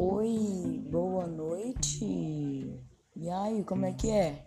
Oi, boa noite. E aí, como é que é?